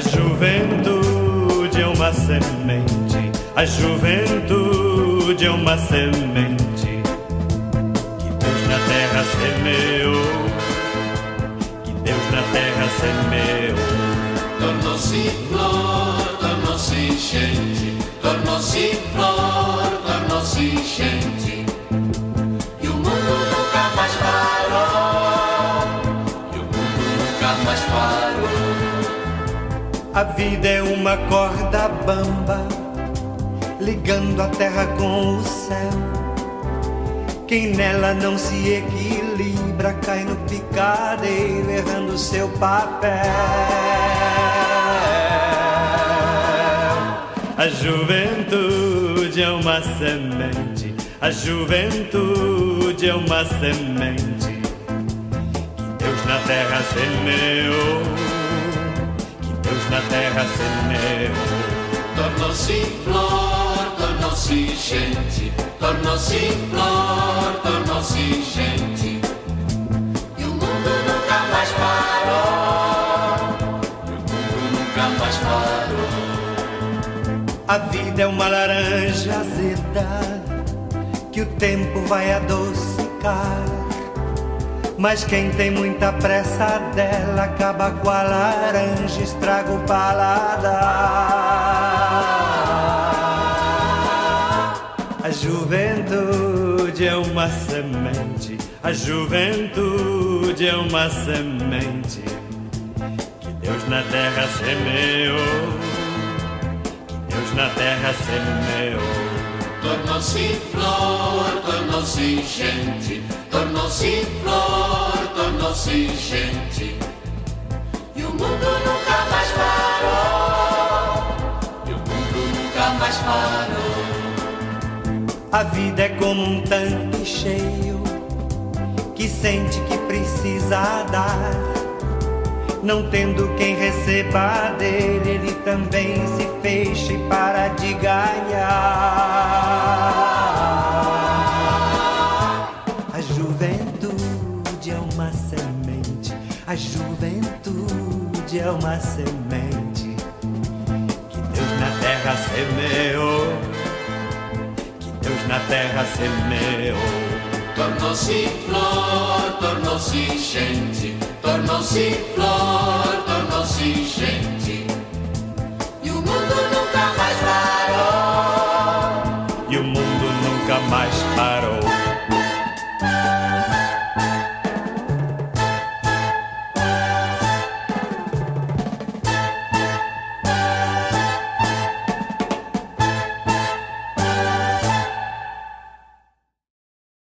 juventude é uma semente, a juventude é uma semente. Que Deus na terra semeou, que Deus na terra semeou. Tornou-se flor, tornou-se gente, tornou-se A vida é uma corda bamba, ligando a terra com o céu. Quem nela não se equilibra cai no picadeiro, errando seu papel. A juventude é uma semente, a juventude é uma semente que Deus na terra semeou, Deus na terra semeou. Tornou-se flor, tornou-se gente, tornou-se flor, tornou-se gente. E o mundo nunca mais parou, e o mundo nunca mais parou. A vida é uma laranja azeda que o tempo vai adocicar. Mas quem tem muita pressa dela acaba com a laranja, estraga o paladar. A juventude é uma semente, a juventude é uma semente que Deus na terra semeou. Deus na terra semeou. Tornou-se flor, tornou-se gente, tornou-se flor, tornou-se gente. E o mundo nunca mais parou, e o mundo nunca mais parou. A vida é como um tanque cheio que sente que precisa dar. Não tendo quem receba dele, ele também se fecha e para de ganhar. Juventude é uma semente, a juventude é uma semente. Que Deus na terra semeou, que Deus na terra semeou. Tornou-se flor, tornou-se gente, tornou-se flor,